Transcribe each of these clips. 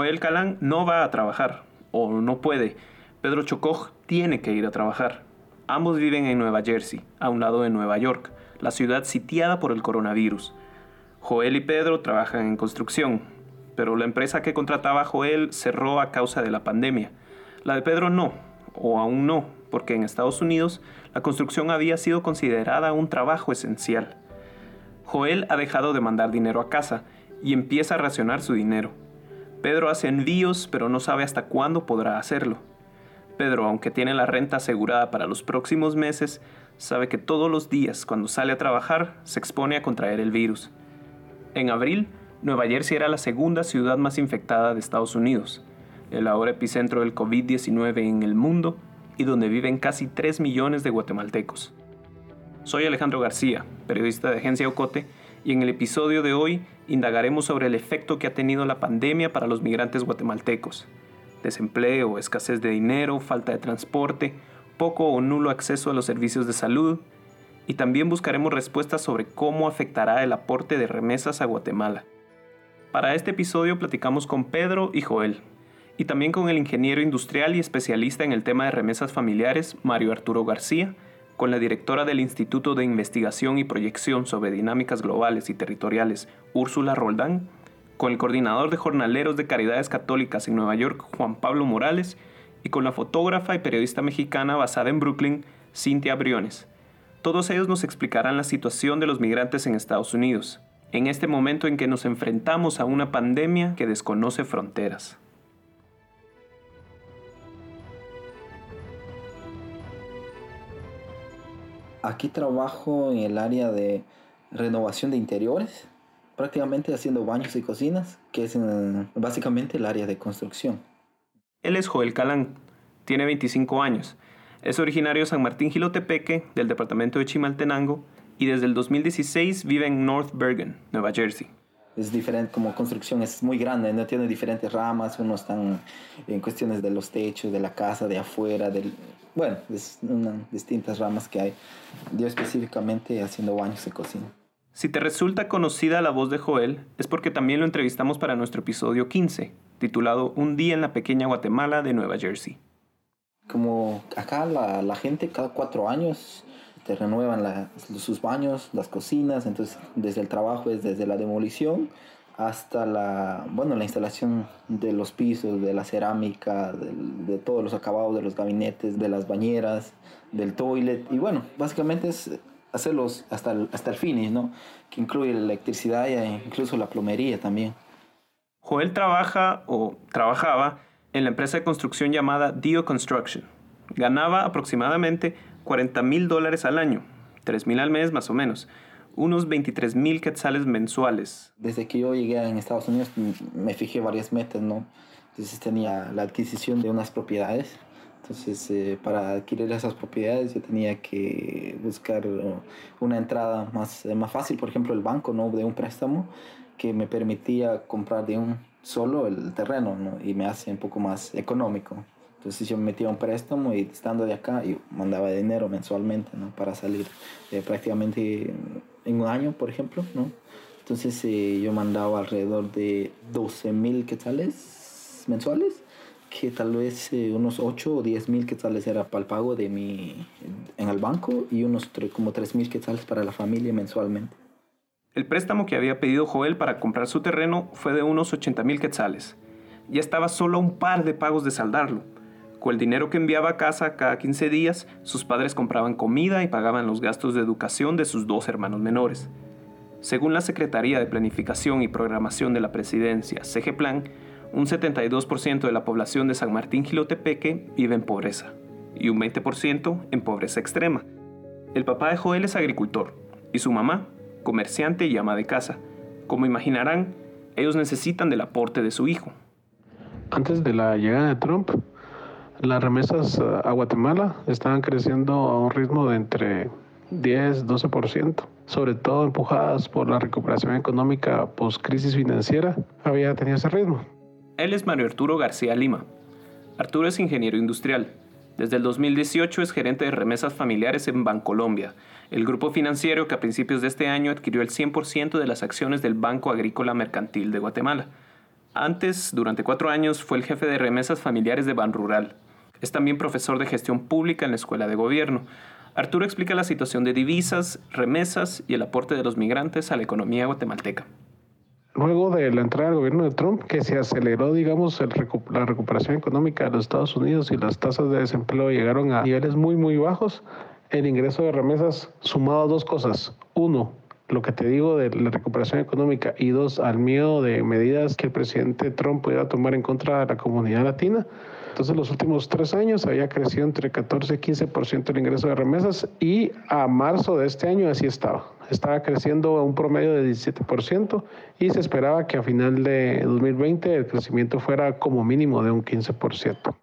Joel Calán no va a trabajar, o no puede. Pedro Chocoj tiene que ir a trabajar. Ambos viven en Nueva Jersey, a un lado de Nueva York, la ciudad sitiada por el coronavirus. Joel y Pedro trabajan en construcción, pero la empresa que contrataba a Joel cerró a causa de la pandemia. La de Pedro no, o aún no, porque en Estados Unidos la construcción había sido considerada un trabajo esencial. Joel ha dejado de mandar dinero a casa y empieza a racionar su dinero. Pedro hace envíos, pero no sabe hasta cuándo podrá hacerlo. Pedro, aunque tiene la renta asegurada para los próximos meses, sabe que todos los días cuando sale a trabajar se expone a contraer el virus. En abril, Nueva Jersey era la segunda ciudad más infectada de Estados Unidos, el ahora epicentro del COVID-19 en el mundo y donde viven casi 3 millones de guatemaltecos. Soy Alejandro García, periodista de Agencia Ocote, y en el episodio de hoy indagaremos sobre el efecto que ha tenido la pandemia para los migrantes guatemaltecos. Desempleo, escasez de dinero, falta de transporte, poco o nulo acceso a los servicios de salud, y también buscaremos respuestas sobre cómo afectará el aporte de remesas a Guatemala. Para este episodio platicamos con Pedro y Joel, y también con el ingeniero industrial y especialista en el tema de remesas familiares, Mario Arturo García, con la directora del Instituto de Investigación y Proyección sobre Dinámicas Globales y Territoriales, Úrsula Roldán, con el coordinador de jornaleros de Caridades Católicas en Nueva York, Juan Pablo Morales, y con la fotógrafa y periodista mexicana basada en Brooklyn, Cintia Briones. Todos ellos nos explicarán la situación de los migrantes en Estados Unidos, en este momento en que nos enfrentamos a una pandemia que desconoce fronteras. Aquí trabajo en el área de renovación de interiores, prácticamente haciendo baños y cocinas, que es básicamente el área de construcción. Él es Joel Calán, tiene 25 años, es originario de San Martín Gilotepeque, del departamento de Chimaltenango, y desde el 2016 vive en North Bergen, Nueva Jersey. Es diferente, como construcción es muy grande, no tiene diferentes ramas, uno están en cuestiones de los techos, de la casa, de afuera, del, bueno, es unas distintas ramas que hay. Yo específicamente haciendo baños de cocina. Si te resulta conocida la voz de Joel, es porque también lo entrevistamos para nuestro episodio 15, titulado Un día en la pequeña Guatemala de Nueva Jersey. Como acá la, la gente cada cuatro años renuevan sus baños, las cocinas, entonces desde el trabajo es desde la demolición hasta la, bueno, la instalación de los pisos, de la cerámica, de, todos los acabados de los gabinetes, de las bañeras, del toilet. Y bueno, básicamente es hacerlos hasta el, hasta el finish, ¿no? Que incluye la electricidad e incluso la plomería también. Joel trabaja o trabajaba en la empresa de construcción llamada Dio Construction. Ganaba aproximadamente 40 mil dólares al año, 3 mil al mes más o menos unos 23 mil quetzales mensuales. Desde que yo llegué en Estados Unidos me fijé varias metas, ¿no? Entonces tenía la adquisición de unas propiedades. Entonces, eh, para adquirir esas propiedades yo tenía que buscar uh, una entrada más, más fácil, por ejemplo, el banco, ¿no? De un préstamo que me permitía comprar de un solo el terreno, ¿no? Y me hace un poco más económico. Entonces yo me metía un préstamo y estando de acá, yo mandaba dinero mensualmente, ¿no? Para salir eh, prácticamente en un año, por ejemplo, ¿no? Entonces eh, yo mandaba alrededor de 12 mil quetzales mensuales, que tal vez eh, unos 8 o 10 mil quetzales era para el pago de mi, en el banco y unos como 3 mil quetzales para la familia mensualmente. El préstamo que había pedido Joel para comprar su terreno fue de unos 80 mil quetzales. Ya estaba solo un par de pagos de saldarlo con el dinero que enviaba a casa cada 15 días, sus padres compraban comida y pagaban los gastos de educación de sus dos hermanos menores. Según la Secretaría de Planificación y Programación de la Presidencia, CGPlan, un 72% de la población de San Martín Gilotepeque vive en pobreza y un 20% en pobreza extrema. El papá de Joel es agricultor y su mamá, comerciante y ama de casa, Como imaginarán, ellos necesitan del aporte de su hijo. Antes de la llegada de Trump, las remesas a Guatemala estaban creciendo a un ritmo de entre 10, 12%, sobre todo empujadas por la recuperación económica post-crisis financiera, había tenido ese ritmo. Él es Mario Arturo García Lima. Arturo es ingeniero industrial. Desde el 2018 es gerente de remesas familiares en Bancolombia, el grupo financiero que a principios de este año adquirió el 100% de las acciones del Banco Agrícola Mercantil de Guatemala. Antes, durante cuatro años, fue el jefe de remesas familiares de Banrural. Es también profesor de gestión pública en la Escuela de Gobierno. Arturo explica la situación de divisas, remesas y el aporte de los migrantes a la economía guatemalteca luego de la entrada del gobierno de Trump, que se aceleró, digamos, la recuperación económica de los Estados Unidos y las tasas de desempleo llegaron a niveles muy, muy bajos, el ingreso de remesas sumado a dos cosas. Uno, lo que te digo de la recuperación económica y dos, al miedo de medidas que el presidente Trump pudiera tomar en contra de la comunidad latina, entonces, los últimos tres años había crecido entre 14 y 15% el ingreso de remesas y a marzo de este año así estaba. Estaba creciendo a un promedio de 17% y se esperaba que a final de 2020 el crecimiento fuera como mínimo de un 15%.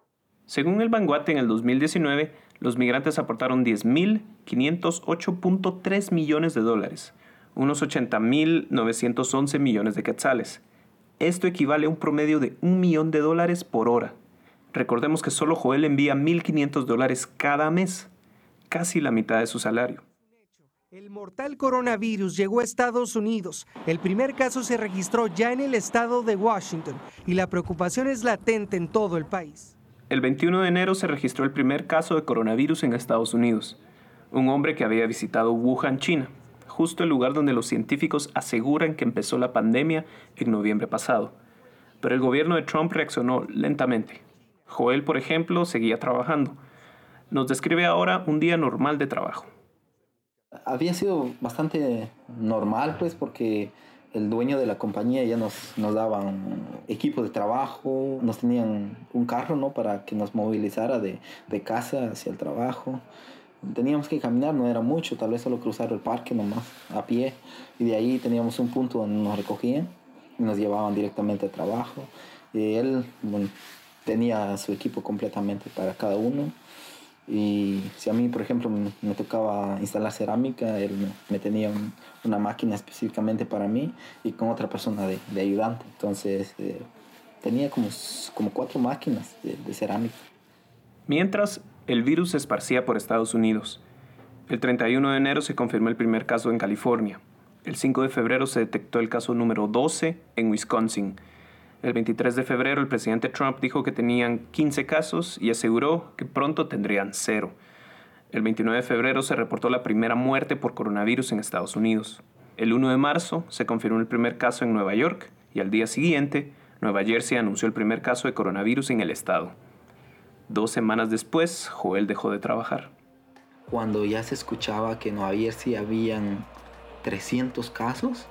Según el Banguate, en el 2019, los migrantes aportaron 10.508.3 millones de dólares, unos 80.911 millones de quetzales. Esto equivale a un promedio de un millón de dólares por hora. Recordemos que solo Joel envía 1.500 dólares cada mes, casi la mitad de su salario. El mortal coronavirus llegó a Estados Unidos. El primer caso se registró ya en el estado de Washington y la preocupación es latente en todo el país. El 21 de enero se registró el primer caso de coronavirus en Estados Unidos. Un hombre que había visitado Wuhan, China, justo el lugar donde los científicos aseguran que empezó la pandemia en noviembre pasado. Pero el gobierno de Trump reaccionó lentamente. Joel, por ejemplo, seguía trabajando. Nos describe ahora un día normal de trabajo. Había sido bastante normal, pues, porque el dueño de la compañía ya nos, nos daban equipo de trabajo, nos tenían un carro, ¿no? Para que nos movilizara de, de casa hacia el trabajo. Teníamos que caminar, no era mucho, tal vez solo cruzar el parque nomás, a pie. Y de ahí teníamos un punto donde nos recogían y nos llevaban directamente al trabajo. Y él, bueno, tenía su equipo completamente para cada uno. Y si a mí, por ejemplo, me, tocaba instalar cerámica, él me, tenía una máquina específicamente para mí y con otra persona de, de ayudante. Entonces, eh, tenía como, como cuatro máquinas de, de cerámica. Mientras, el virus se esparcía por Estados Unidos. El 31 de enero se confirmó el primer caso en California. El 5 de febrero se detectó el caso número 12 en Wisconsin el 23 de febrero el presidente Trump dijo que tenían 15 casos y aseguró que pronto tendrían cero. El 29 de febrero se reportó la primera muerte por coronavirus en Estados Unidos. El 1 de marzo se confirmó el primer caso en Nueva York y al día siguiente Nueva Jersey anunció el primer caso de coronavirus en el estado. Dos semanas después, Joel dejó de trabajar. Cuando ya se escuchaba que en Nueva Jersey habían 300 casos,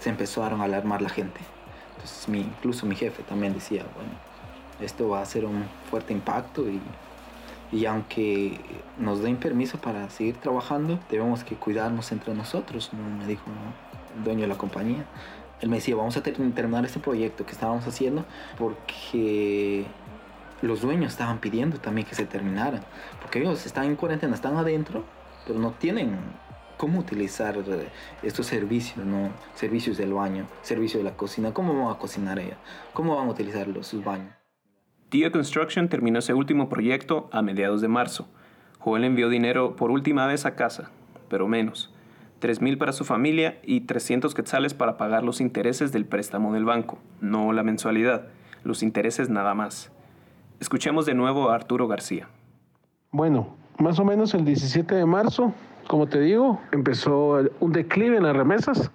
se empezaron a alarmar la gente mi, incluso mi jefe también decía, bueno, esto va a ser un fuerte impacto y, y aunque nos den permiso para seguir trabajando, debemos que cuidarnos entre nosotros, me dijo el dueño de la compañía. Él me decía, vamos a terminar este proyecto que estábamos haciendo porque los dueños estaban pidiendo también que se terminara, porque ellos están en cuarentena, están adentro, pero no tienen cómo utilizar estos servicios, ¿no? Servicios del baño, servicio de la cocina, cómo van a cocinar ella, cómo van a utilizar sus baños. Dia Construction terminó ese último proyecto a mediados de marzo. Joel envió dinero por última vez a casa, pero menos. 3.000 para su familia y 300 quetzales para pagar los intereses del préstamo del banco, no la mensualidad, los intereses nada más. Escuchemos de nuevo a Arturo García. Bueno, más o menos el 17 de marzo como te digo, empezó un declive en las remesas.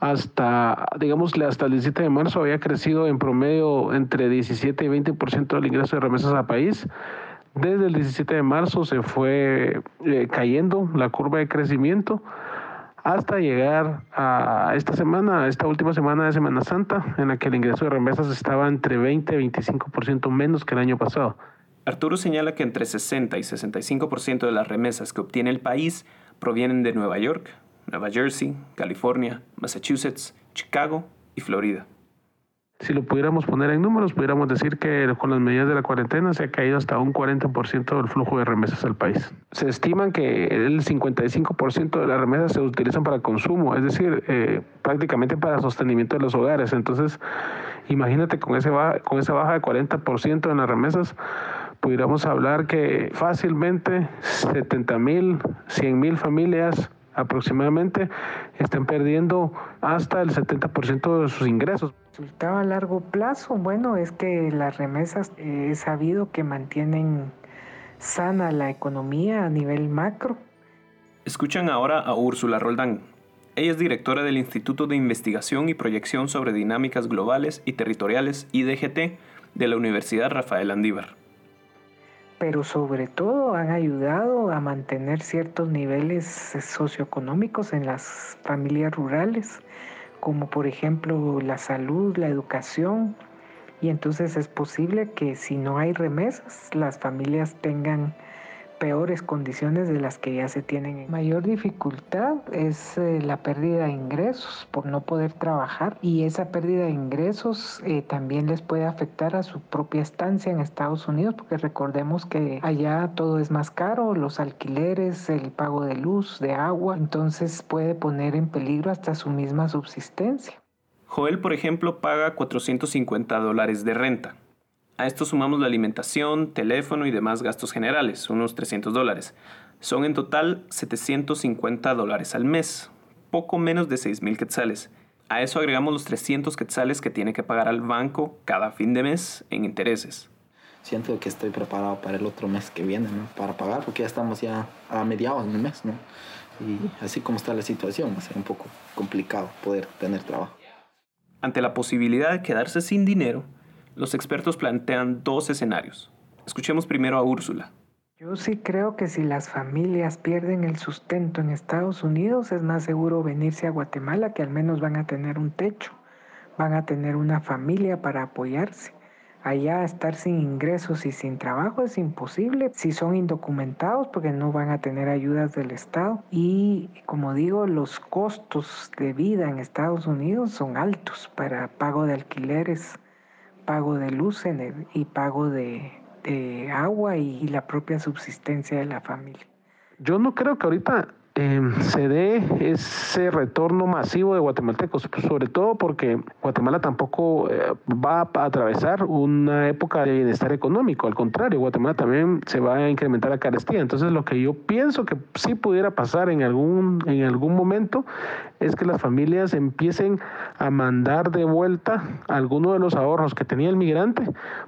Hasta, digámosle, hasta el 17 de marzo había crecido en promedio entre 17 y 20% del ingreso de remesas al país. Desde el 17 de marzo se fue eh, cayendo la curva de crecimiento hasta llegar a esta semana, esta última semana de Semana Santa, en la que el ingreso de remesas estaba entre 20 y 25% menos que el año pasado. Arturo señala que entre 60 y 65% de las remesas que obtiene el país provienen de Nueva York, Nueva Jersey, California, Massachusetts Chicago y Florida. Si lo pudiéramos poner en números, pudiéramos decir que con las medidas de la cuarentena se ha caído hasta un 40% del flujo de remesas al país. Se estiman que el 55% de las remesas se utilizan para consumo, es decir, eh, prácticamente para sostenimiento de los hogares. Entonces, imagínate con, ese con esa baja de 40% en las remesas, pudiéramos hablar que fácilmente 70 mil, 100 mil familias aproximadamente están perdiendo hasta el 70% de sus ingresos. Resultado a largo plazo, bueno, es que las remesas he sabido que mantienen sana la economía a nivel macro. Escuchan ahora a Úrsula Roldán. Ella es directora del Instituto de Investigación y Proyección sobre Dinámicas Globales y Territoriales, IDGT, de la Universidad Rafael Andívar pero sobre todo han ayudado a mantener ciertos niveles socioeconómicos en las familias rurales, como por ejemplo la salud, la educación, y entonces es posible que si no hay remesas, las familias tengan peores condiciones de las que ya se tienen. Mayor dificultad es eh, la pérdida de ingresos por no poder trabajar y esa pérdida de ingresos eh, también les puede afectar a su propia estancia en Estados Unidos porque recordemos que allá todo es más caro, los alquileres, el pago de luz, de agua, entonces puede poner en peligro hasta su misma subsistencia. Joel, por ejemplo, paga 450 dólares de renta. A esto sumamos la alimentación, teléfono y demás gastos generales, unos 300 dólares. Son en total 750 dólares al mes, poco menos de 6.000 quetzales. A eso agregamos los 300 quetzales que tiene que pagar al banco cada fin de mes en intereses. Siento que estoy preparado para el otro mes que viene, ¿no? Para pagar, porque ya estamos ya a mediados del mes, ¿no? Y así como está la situación, va a ser un poco complicado poder tener trabajo. Ante la posibilidad de quedarse sin dinero, los expertos plantean dos escenarios. Escuchemos primero a Úrsula. Yo sí creo que si las familias pierden el sustento en Estados Unidos, es más seguro venirse a Guatemala, que al menos van a tener un techo, van a tener una familia para apoyarse. Allá estar sin ingresos y sin trabajo es imposible si son indocumentados porque no van a tener ayudas del Estado. Y como digo, los costos de vida en Estados Unidos son altos para pago de alquileres, pago de luz y pago de, agua y, la propia subsistencia de la familia. Yo no creo que ahorita em, se dé ese retorno masivo de guatemaltecos, sobre todo porque Guatemala tampoco eh, va a atravesar una época de bienestar económico, al contrario, Guatemala también se va a incrementar la carestía. Entonces lo que yo pienso que sí pudiera pasar en algún, en algún momento es que las familias empiecen a mandar de vuelta algunos de los ahorros que tenía el migrante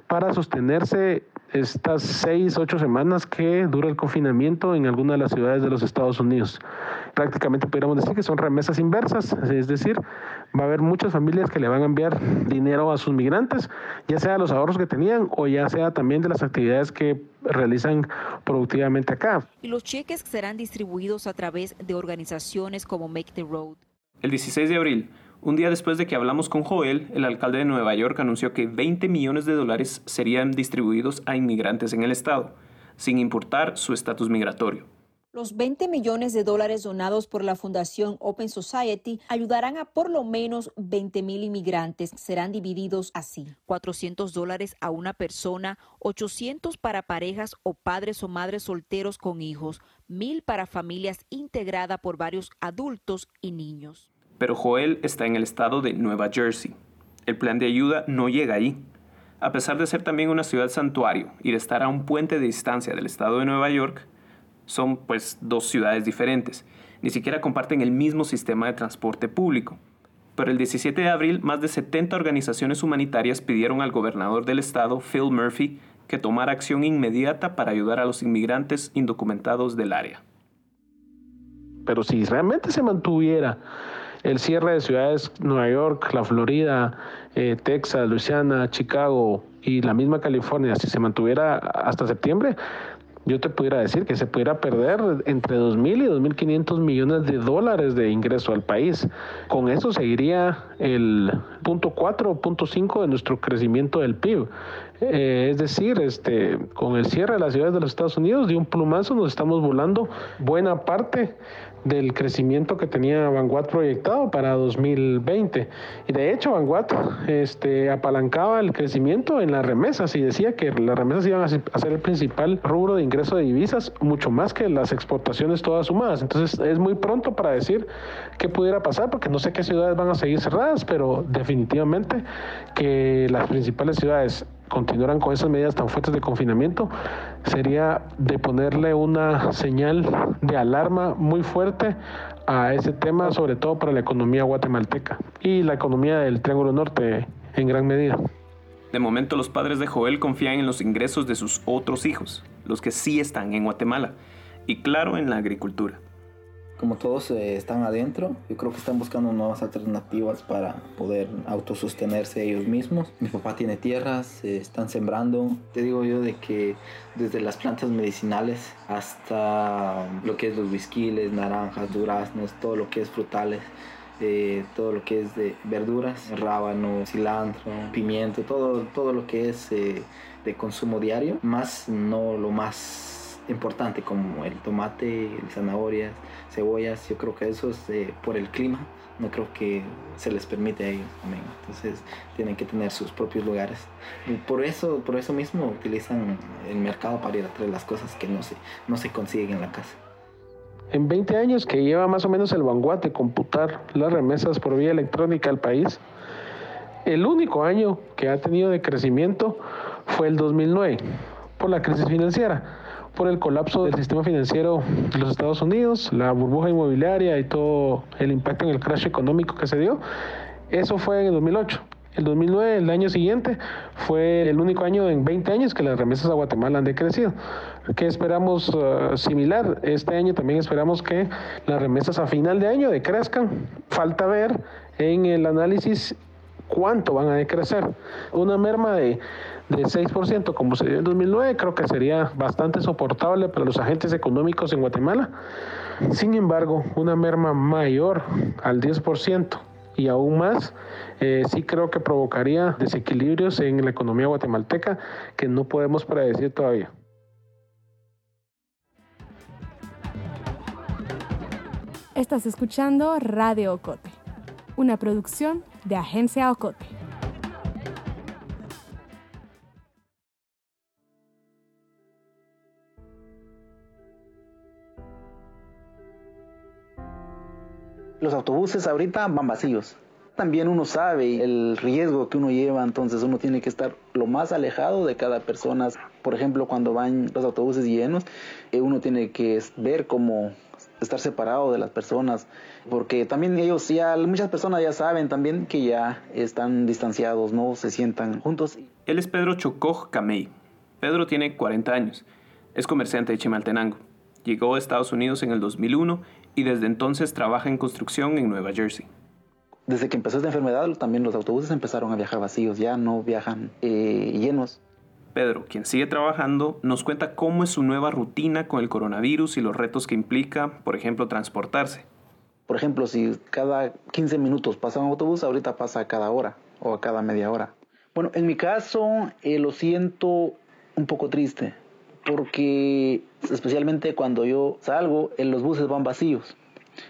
para sostenerse estas seis, ocho semanas que dura el confinamiento en alguna de las ciudades de los Estados Unidos. Prácticamente podríamos decir que son remesas inversas, es decir, va a haber muchas familias que le van a enviar dinero a sus migrantes, ya sea los ahorros que tenían o ya sea también de las actividades que realizan productivamente acá. Y los cheques serán distribuidos a través de organizaciones como Make the Road. El 16 de abril, un día después de que hablamos con Joel, el alcalde de Nueva York anunció que 20 millones de dólares serían distribuidos a inmigrantes en el estado, sin importar su estatus migratorio. Los 20 millones de dólares donados por la Fundación Open Society ayudarán a por lo menos 20 mil inmigrantes. Serán divididos así. 400 dólares a una persona, 800 para parejas o padres o madres solteros con hijos, 1000 para familias integradas por varios adultos y niños pero Joel está en el estado de Nueva Jersey. El plan de ayuda no llega ahí. A pesar de ser también una ciudad santuario y de estar a un puente de distancia del estado de Nueva York, son pues dos ciudades diferentes. Ni siquiera comparten el mismo sistema de transporte público. Pero el 17 de abril, más de 70 organizaciones humanitarias pidieron al gobernador del estado, Phil Murphy, que tomara acción inmediata para ayudar a los inmigrantes indocumentados del área. Pero si realmente se mantuviera el cierre de ciudades Nueva York, la Florida, eh, Texas, Luisiana, Chicago y la misma California, si se mantuviera hasta septiembre, yo te pudiera decir que se pudiera perder entre 2.000 y 2.500 millones de dólares de ingreso al país. Con eso seguiría el punto 4 o punto 5 de nuestro crecimiento del PIB. Eh, es decir, este, con el cierre de las ciudades de los Estados Unidos, de un plumazo nos estamos volando buena parte del crecimiento que tenía Vanguard proyectado para 2020. Y de hecho, Vanguard este, apalancaba el crecimiento en las remesas y decía que las remesas iban a ser el principal rubro de ingreso de divisas, mucho más que las exportaciones todas sumadas. Entonces, es muy pronto para decir qué pudiera pasar, porque no sé qué ciudades van a seguir cerradas, pero definitivamente que las principales ciudades continuaran con esas medidas tan fuertes de confinamiento, sería de ponerle una señal de alarma muy fuerte a ese tema, sobre todo para la economía guatemalteca y la economía del Triángulo Norte en gran medida. De momento los padres de Joel confían en los ingresos de sus otros hijos, los que sí están en Guatemala, y claro en la agricultura como todos eh, están adentro, yo creo que están buscando nuevas alternativas para poder autosostenerse ellos mismos. Mi papá tiene tierras, están sembrando. Te digo yo de que desde las plantas medicinales hasta lo que es los whiskiles, naranjas, duraznos, todo lo que es frutales. Eh, todo lo que es de verduras, rábano, cilantro, pimiento, todo, todo lo que es eh, de consumo diario, más no lo más importante como el tomate, zanahorias, cebollas. Yo creo que eso es eh, por el clima. No creo que se les permite a ellos también. Entonces tienen que tener sus propios lugares. Y por eso, por eso mismo utilizan el mercado para ir a traer las cosas que no se, no se consiguen en la casa. En 20 años que lleva más o menos el vanguard de computar las remesas por vía electrónica al país, el único año que ha tenido de crecimiento fue el 2009 por la crisis financiera por el colapso del sistema financiero de los Estados Unidos, la burbuja inmobiliaria y todo el impacto en el crash económico que se dio. Eso fue en el 2008. El 2009, el año siguiente, fue el único año en 20 años que las remesas a Guatemala han decrecido. ¿Qué esperamos uh, similar? Este año también esperamos que las remesas a final de año decrezcan. Falta ver en el análisis cuánto van a decrecer. Una merma de de 6% como se dio en 2009, creo que sería bastante soportable para los agentes económicos en Guatemala. Sin embargo, una merma mayor al 10% y aún más, eh, sí creo que provocaría desequilibrios en la economía guatemalteca que no podemos predecir todavía. Estás escuchando Radio Ocote, una producción de Agencia Ocote. Los autobuses ahorita van vacíos. También uno sabe el riesgo que uno lleva, entonces uno tiene que estar lo más alejado de cada persona. Por ejemplo, cuando van los autobuses llenos, eh, uno tiene que ver cómo estar separado de las personas, porque también ellos ya, muchas personas ya saben también que ya están distanciados, no se sientan juntos. Él es Pedro Chocoj Camey. Pedro tiene 40 años, es comerciante de Chimaltenango. Llegó a Estados Unidos en el 2001 y desde entonces trabaja en construcción en Nueva Jersey. Desde que empezó esta enfermedad, también los autobuses empezaron a viajar vacíos, ya no viajan eh, llenos. Pedro, quien sigue trabajando, nos cuenta cómo es su nueva rutina con el coronavirus y los retos que implica, por ejemplo, transportarse. Por ejemplo, si cada 15 minutos pasa un autobús, ahorita pasa cada hora o a cada media hora. Bueno, en mi caso eh, lo siento un poco triste, porque especialmente cuando yo salgo, en los buses van vacíos.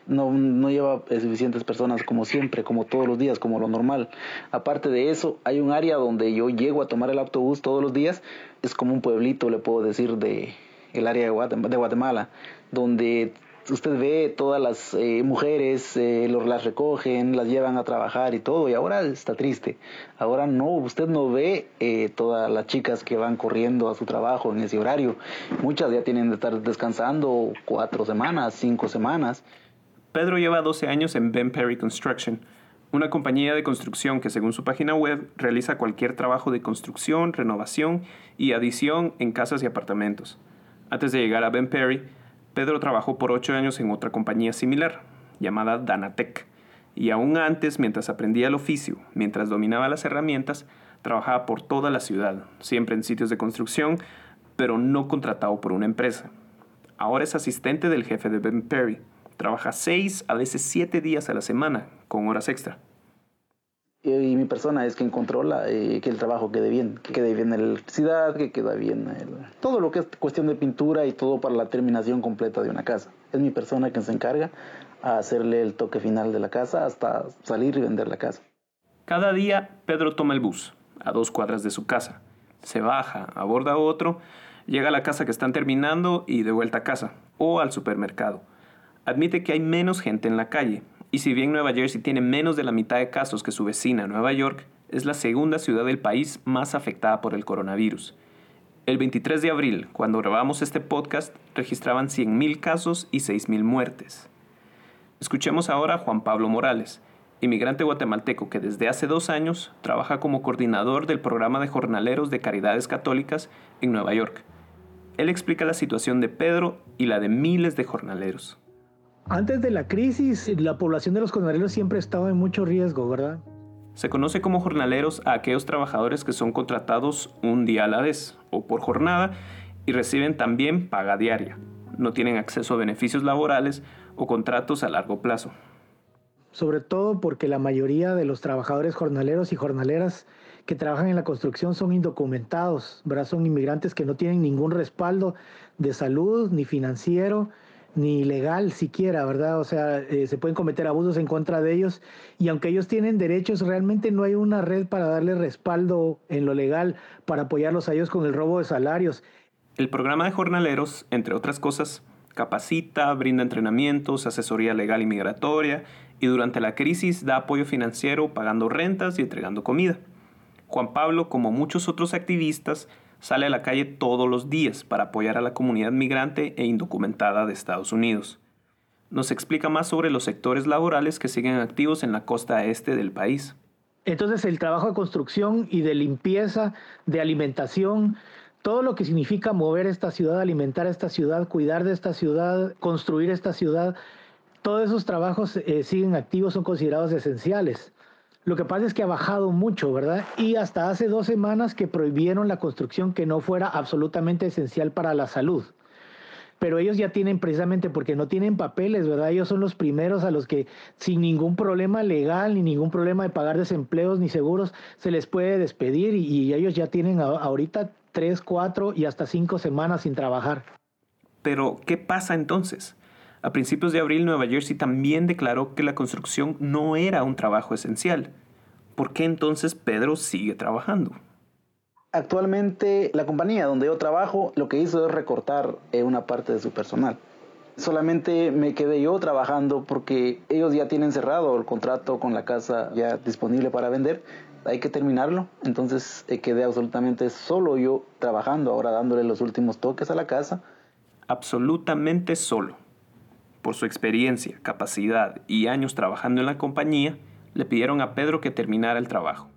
No, no lleva suficientes personas como siempre, como todos los días, como lo normal. Aparte de eso, hay un área donde yo llego a tomar el autobús todos los días. Es como un pueblito, le puedo decir, de el área de Guatemala, donde usted ve todas las eh, mujeres, eh, las recogen, las llevan a trabajar y todo, y ahora está triste. Ahora no, usted no ve eh, todas las chicas que van corriendo a su trabajo en ese horario. Muchas ya tienen de estar descansando cuatro semanas, cinco semanas. Pedro lleva 12 años en Ben Perry Construction, una compañía de construcción que según su página web realiza cualquier trabajo de construcción, renovación y adición en casas y apartamentos. Antes de llegar a Ben Perry, Pedro trabajó por ocho años en otra compañía similar, llamada Danatec, y aún antes, mientras aprendía el oficio, mientras dominaba las herramientas, trabajaba por toda la ciudad, siempre en sitios de construcción, pero no contratado por una empresa. Ahora es asistente del jefe de Ben Perry. Trabaja seis, a veces siete días a la semana, con horas extra y mi persona es quien controla eh, que el trabajo quede bien, que quede bien la electricidad, que quede bien todo lo que es cuestión de pintura y todo para la terminación completa de una casa. es mi persona quien se encarga a hacerle el toque final de la casa hasta salir y vender la casa. Cada día Pedro toma el bus, a dos cuadras de su casa. Se baja, aborda otro, llega a la casa que están terminando y de vuelta a casa, o al supermercado. Admite que hay menos gente en la calle, y si bien Nueva Jersey tiene menos de la mitad de casos que su vecina Nueva York, es la segunda ciudad del país más afectada por el coronavirus. El 23 de abril, cuando grabamos este podcast, registraban 100.000 casos y 6.000 muertes. Escuchemos ahora a Juan Pablo Morales, inmigrante guatemalteco que desde hace dos años trabaja como coordinador del programa de jornaleros de caridades católicas en Nueva York. Él explica la situación de Pedro y la de miles de jornaleros. Antes de la crisis, la población de los jornaleros siempre estaba en mucho riesgo, ¿verdad? Se conoce como jornaleros a aquellos trabajadores que son contratados un día a la vez o por jornada y reciben también paga diaria. No tienen acceso a beneficios laborales o contratos a largo plazo. Sobre todo porque la mayoría de los trabajadores jornaleros y jornaleras que trabajan en la construcción son indocumentados, ¿verdad? son inmigrantes que no tienen ningún respaldo de salud ni financiero ni legal siquiera, ¿verdad? O sea, eh, se pueden cometer abusos en contra de ellos y aunque ellos tienen derechos, realmente no hay una red para darle respaldo en lo legal, para apoyarlos a ellos con el robo de salarios. El programa de jornaleros, entre otras cosas, capacita, brinda entrenamientos, asesoría legal y migratoria y durante la crisis da apoyo financiero pagando rentas y entregando comida. Juan Pablo, como muchos otros activistas, sale a la calle todos los días para apoyar a la comunidad migrante e indocumentada de Estados Unidos. Nos explica más sobre los sectores laborales que siguen activos en la costa este del país. Entonces el trabajo de construcción y de limpieza, de alimentación, todo lo que significa mover esta ciudad, alimentar esta ciudad, cuidar de esta ciudad, construir esta ciudad, todos esos trabajos eh, siguen activos, son considerados esenciales. Lo que pasa es que ha bajado mucho, ¿verdad? Y hasta hace dos semanas que prohibieron la construcción que no fuera absolutamente esencial para la salud. Pero ellos ya tienen precisamente porque no tienen papeles, ¿verdad? Ellos son los primeros a los que sin ningún problema legal ni ningún problema de pagar desempleos ni seguros se les puede despedir y, ellos ya tienen ahorita tres, cuatro y hasta cinco semanas sin trabajar. Pero, ¿qué pasa entonces? A principios de abril, Nueva Jersey también declaró que la construcción no era un trabajo esencial. ¿Por qué entonces Pedro sigue trabajando? Actualmente, la compañía donde yo trabajo lo que hizo es recortar eh, una parte de su personal. Solamente me quedé yo trabajando porque ellos ya tienen cerrado el contrato con la casa ya disponible para vender. Hay que terminarlo. Entonces eh, quedé absolutamente solo yo trabajando, ahora dándole los últimos toques a la casa. Absolutamente solo por su experiencia, capacidad y años trabajando en la compañía, le pidieron a Pedro que terminara el trabajo.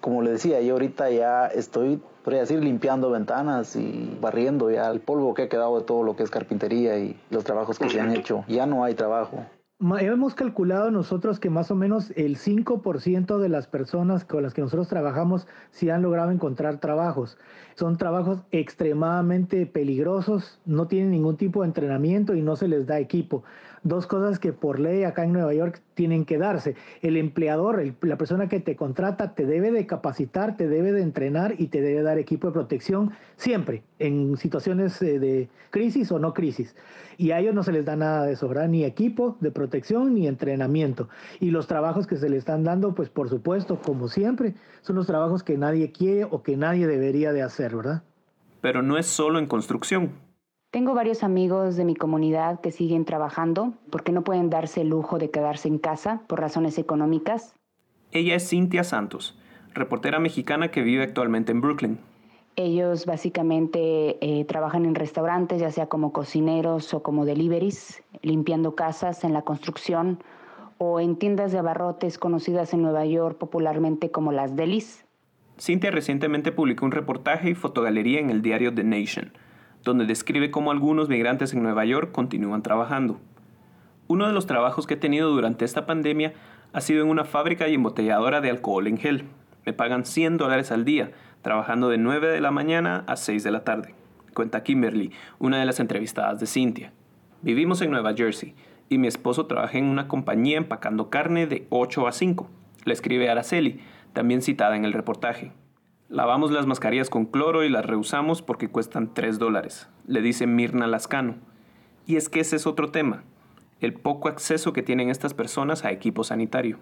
Como le decía, yo ahorita ya estoy, podría decir, limpiando ventanas y barriendo ya el polvo que ha quedado de todo lo que es carpintería y los trabajos que se han hecho. Ya no hay trabajo. Hemos calculado nosotros que más o menos el 5% de las personas con las que nosotros trabajamos sí han logrado encontrar trabajos. Son trabajos extremadamente peligrosos, no tienen ningún tipo de entrenamiento y no se les da equipo dos cosas que por ley acá en Nueva York tienen que darse. El empleador, la persona que te contrata, te debe de capacitar, te debe de entrenar y te debe dar equipo de protección siempre, en situaciones eh, de crisis o no crisis. Y a ellos no se les da nada de eso. Ni equipo de protección ni entrenamiento. Y los trabajos que se le están dando, pues por supuesto, como siempre, son los trabajos que nadie quiere o que nadie debería de hacer, ¿verdad? Pero no es solo en construcción. Tengo varios amigos de mi comunidad que siguen trabajando porque no pueden darse el lujo de quedarse en casa por razones económicas. Ella es Cintia Santos, reportera mexicana que vive actualmente en Brooklyn. Ellos básicamente eh, trabajan en restaurantes, ya sea como cocineros o como deliveries, limpiando casas en la construcción o en tiendas de abarrotes conocidas en Nueva York popularmente como las delis. Cintia recientemente publicó un reportaje y fotogalería en el diario The Nation donde describe cómo algunos migrantes en Nueva York continúan trabajando. Uno de los trabajos que he tenido durante esta pandemia ha sido en una fábrica y embotelladora de alcohol en gel. Me pagan 100 dólares al día, trabajando de 9 de la mañana a 6 de la tarde. Cuenta Kimberly, una de las entrevistadas de Cynthia. Vivimos en Nueva Jersey y mi esposo trabaja en una compañía empacando carne de 8 a 5. Le escribe Araceli, también citada en el reportaje. Lavamos las mascarillas con cloro y las reusamos porque cuestan 3 dólares, le dice Mirna Lascano. Y es que ese es otro tema, el poco acceso que tienen estas personas a equipo sanitario.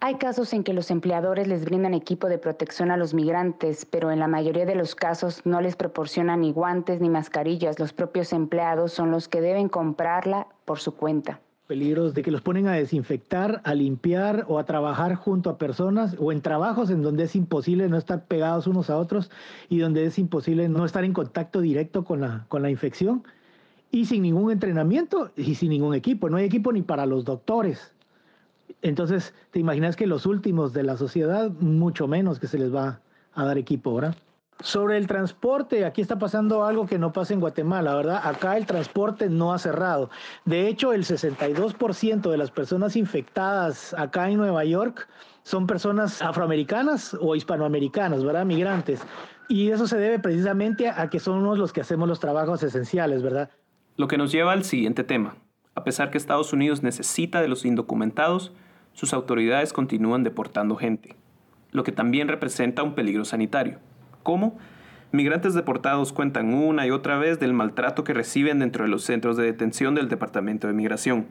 Hay casos en que los empleadores les brindan equipo de protección a los migrantes, pero en la mayoría de los casos no les proporcionan ni guantes ni mascarillas. Los propios empleados son los que deben comprarla por su cuenta. Peligros de que los ponen a desinfectar, a limpiar o a trabajar junto a personas o en trabajos en donde es imposible no estar pegados unos a otros y donde es imposible no estar en contacto directo con la, con la infección y sin ningún entrenamiento y sin ningún equipo. No hay equipo ni para los doctores. Entonces, te imaginas que los últimos de la sociedad, mucho menos que se les va a dar equipo, ¿verdad? Sobre el transporte, aquí está pasando algo que no pasa en Guatemala, ¿verdad? Acá el transporte no ha cerrado. De hecho, el 62% de las personas infectadas acá en Nueva York son personas afroamericanas o hispanoamericanas, ¿verdad? Migrantes. Y eso se debe precisamente a que somos los que hacemos los trabajos esenciales, ¿verdad? Lo que nos lleva al siguiente tema. A pesar que Estados Unidos necesita de los indocumentados, sus autoridades continúan deportando gente, lo que también representa un peligro sanitario. ¿Cómo? Migrantes deportados cuentan una y otra vez del maltrato que reciben dentro de los centros de detención del Departamento de Migración.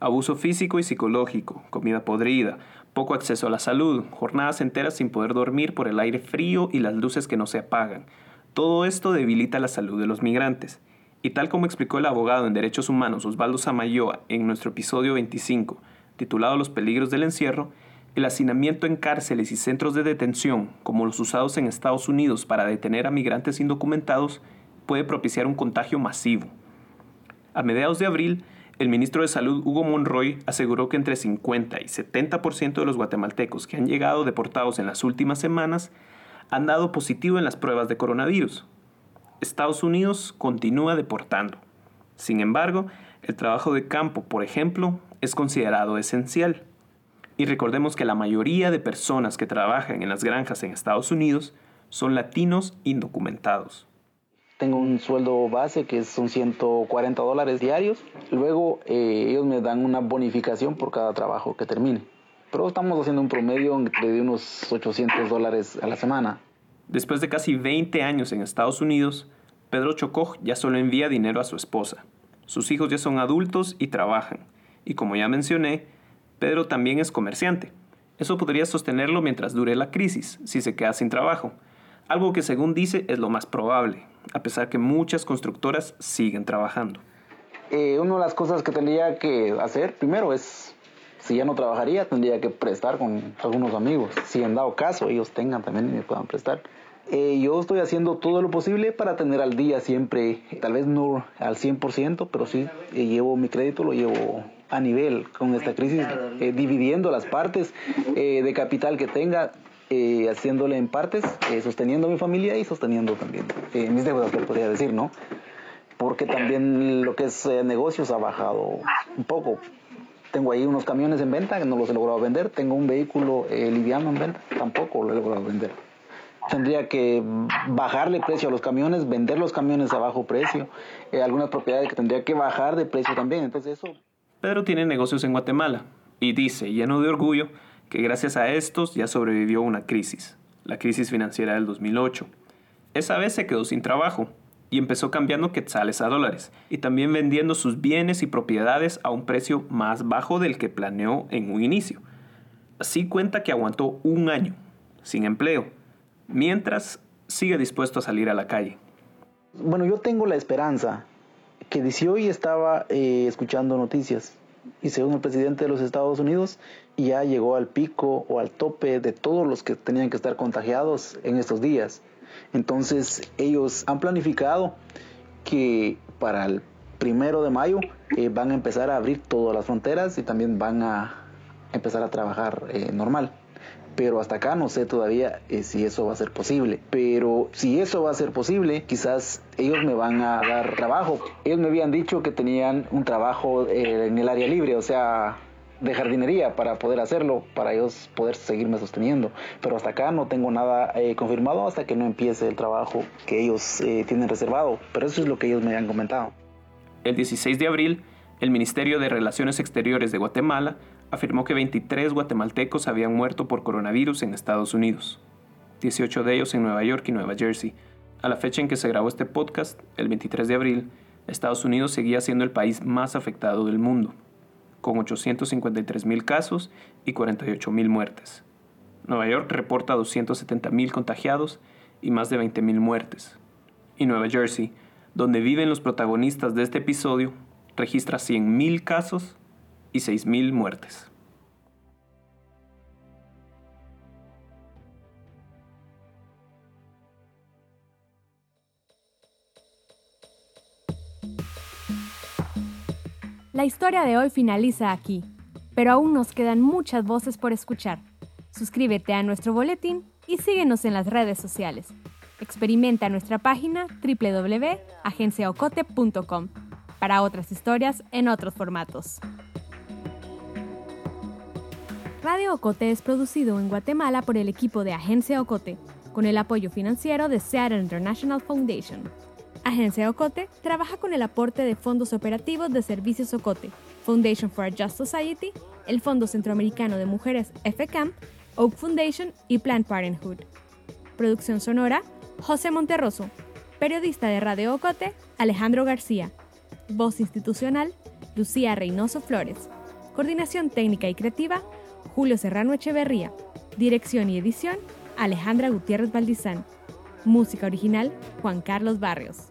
Abuso físico y psicológico, comida podrida, poco acceso a la salud, jornadas enteras sin poder dormir por el aire frío y las luces que no se apagan. Todo esto debilita la salud de los migrantes y tal como explicó el abogado en Derechos Humanos Osvaldo Samayoa en nuestro episodio 25, titulado Los peligros del encierro, el hacinamiento en cárceles y centros de detención, como los usados en Estados Unidos para detener a migrantes indocumentados, puede propiciar un contagio masivo. A mediados de abril, el ministro de Salud Hugo Monroy aseguró que entre 50 y 70% de los guatemaltecos que han llegado deportados en las últimas semanas han dado positivo en las pruebas de coronavirus, Estados Unidos continúa deportando. Sin embargo, el trabajo de campo, por ejemplo, es considerado esencial. Y recordemos que la mayoría de personas que trabajan en las granjas en Estados Unidos son latinos indocumentados. Tengo un sueldo base que son 140 dólares diarios. Luego eh, ellos me dan una bonificación por cada trabajo que termine. Pero estamos haciendo un promedio de unos 800 dólares a la semana. Después de casi 20 años en Estados Unidos, Pedro Chocó ya solo envía dinero a su esposa. Sus hijos ya son adultos y trabajan. Y como ya mencioné, Pedro también es comerciante. Eso podría sostenerlo mientras dure la crisis, si se queda sin trabajo. Algo que según dice es lo más probable, a pesar que muchas constructoras siguen trabajando. Eh, una de las cosas que tendría que hacer primero es, si ya no trabajaría, tendría que prestar con algunos amigos. Si en dado caso ellos tengan también y me puedan prestar. Eh, yo estoy haciendo todo lo posible para tener al día siempre, tal vez no al 100%, pero sí eh, llevo mi crédito, lo llevo a nivel con esta crisis, eh, dividiendo las partes de capital que tenga, haciéndole en partes, sosteniendo a mi familia y sosteniendo también mis deudas, podría decir, ¿no? Porque también lo que es negocios ha bajado un poco. Tengo ahí unos camiones en venta que no los he logrado vender. Tengo un vehículo liviano en venta, tampoco lo he logrado vender tendría que bajarle precio a los camiones, vender los camiones a bajo precio, eh, algunas propiedades que tendría que bajar de precio también. Entonces eso... Pedro tiene negocios en Guatemala y dice, lleno de orgullo, que gracias a estos ya sobrevivió una crisis, la crisis financiera del 2008. Esa vez se quedó sin trabajo y empezó cambiando quetzales a dólares y también vendiendo sus bienes y propiedades a un precio más bajo del que planeó en un inicio. Así cuenta que aguantó un año sin empleo mientras sigue dispuesto a salir a la calle. Bueno, yo tengo la esperanza que si hoy estaba eh, escuchando noticias y según el presidente de los Estados Unidos ya llegó al pico o al tope de todos los que tenían que estar contagiados en estos días. Entonces ellos han planificado que para el primero de mayo eh, van a empezar a abrir todas las fronteras y también van a empezar a trabajar eh, normal pero hasta acá no sé todavía eh, si eso va a ser posible. Pero si eso va a ser posible, quizás ellos me van a dar trabajo. Ellos me habían dicho que tenían un trabajo eh, en el área libre, o sea, de jardinería para poder hacerlo, para ellos poder seguirme sosteniendo. Pero hasta acá no tengo nada eh, confirmado hasta que no empiece el trabajo que ellos tienen reservado. Pero eso es lo que ellos me han comentado. El 16 de abril, el Ministerio de Relaciones Exteriores de Guatemala afirmó que 23 guatemaltecos habían muerto por coronavirus en Estados Unidos, 18 de ellos en Nueva York y Nueva Jersey. A la fecha en que se grabó este podcast, el 23 de abril, Estados Unidos seguía siendo el país más afectado del mundo, con 853.000 casos y 48.000 muertes. Nueva York reporta 270.000 contagiados y más de 20.000 muertes. Y Nueva Jersey, donde viven los protagonistas de este episodio, registra 100.000 casos y 6.000 muertes. La historia de hoy finaliza aquí, pero aún nos quedan muchas voces por escuchar. Suscríbete a nuestro boletín y síguenos en las redes sociales. Experimenta nuestra página www.agenciaocote.com para otras historias en otros formatos. Radio Ocote es producido en Guatemala por el equipo de Agencia Ocote, con el apoyo financiero de Seattle International Foundation. Agencia Ocote trabaja con el aporte de fondos operativos de Servicios Ocote, Foundation for a Just Society, el Fondo Centroamericano de Mujeres FCAM, Oak Foundation y Planned Parenthood. Producción sonora, José Monterroso. Periodista de Radio Ocote, Alejandro García. Voz institucional, Lucía Reynoso Flores. Coordinación técnica y creativa, Julio Serrano Echeverría. Dirección y edición, Alejandra Gutiérrez Valdizán. Música original, Juan Carlos Barrios.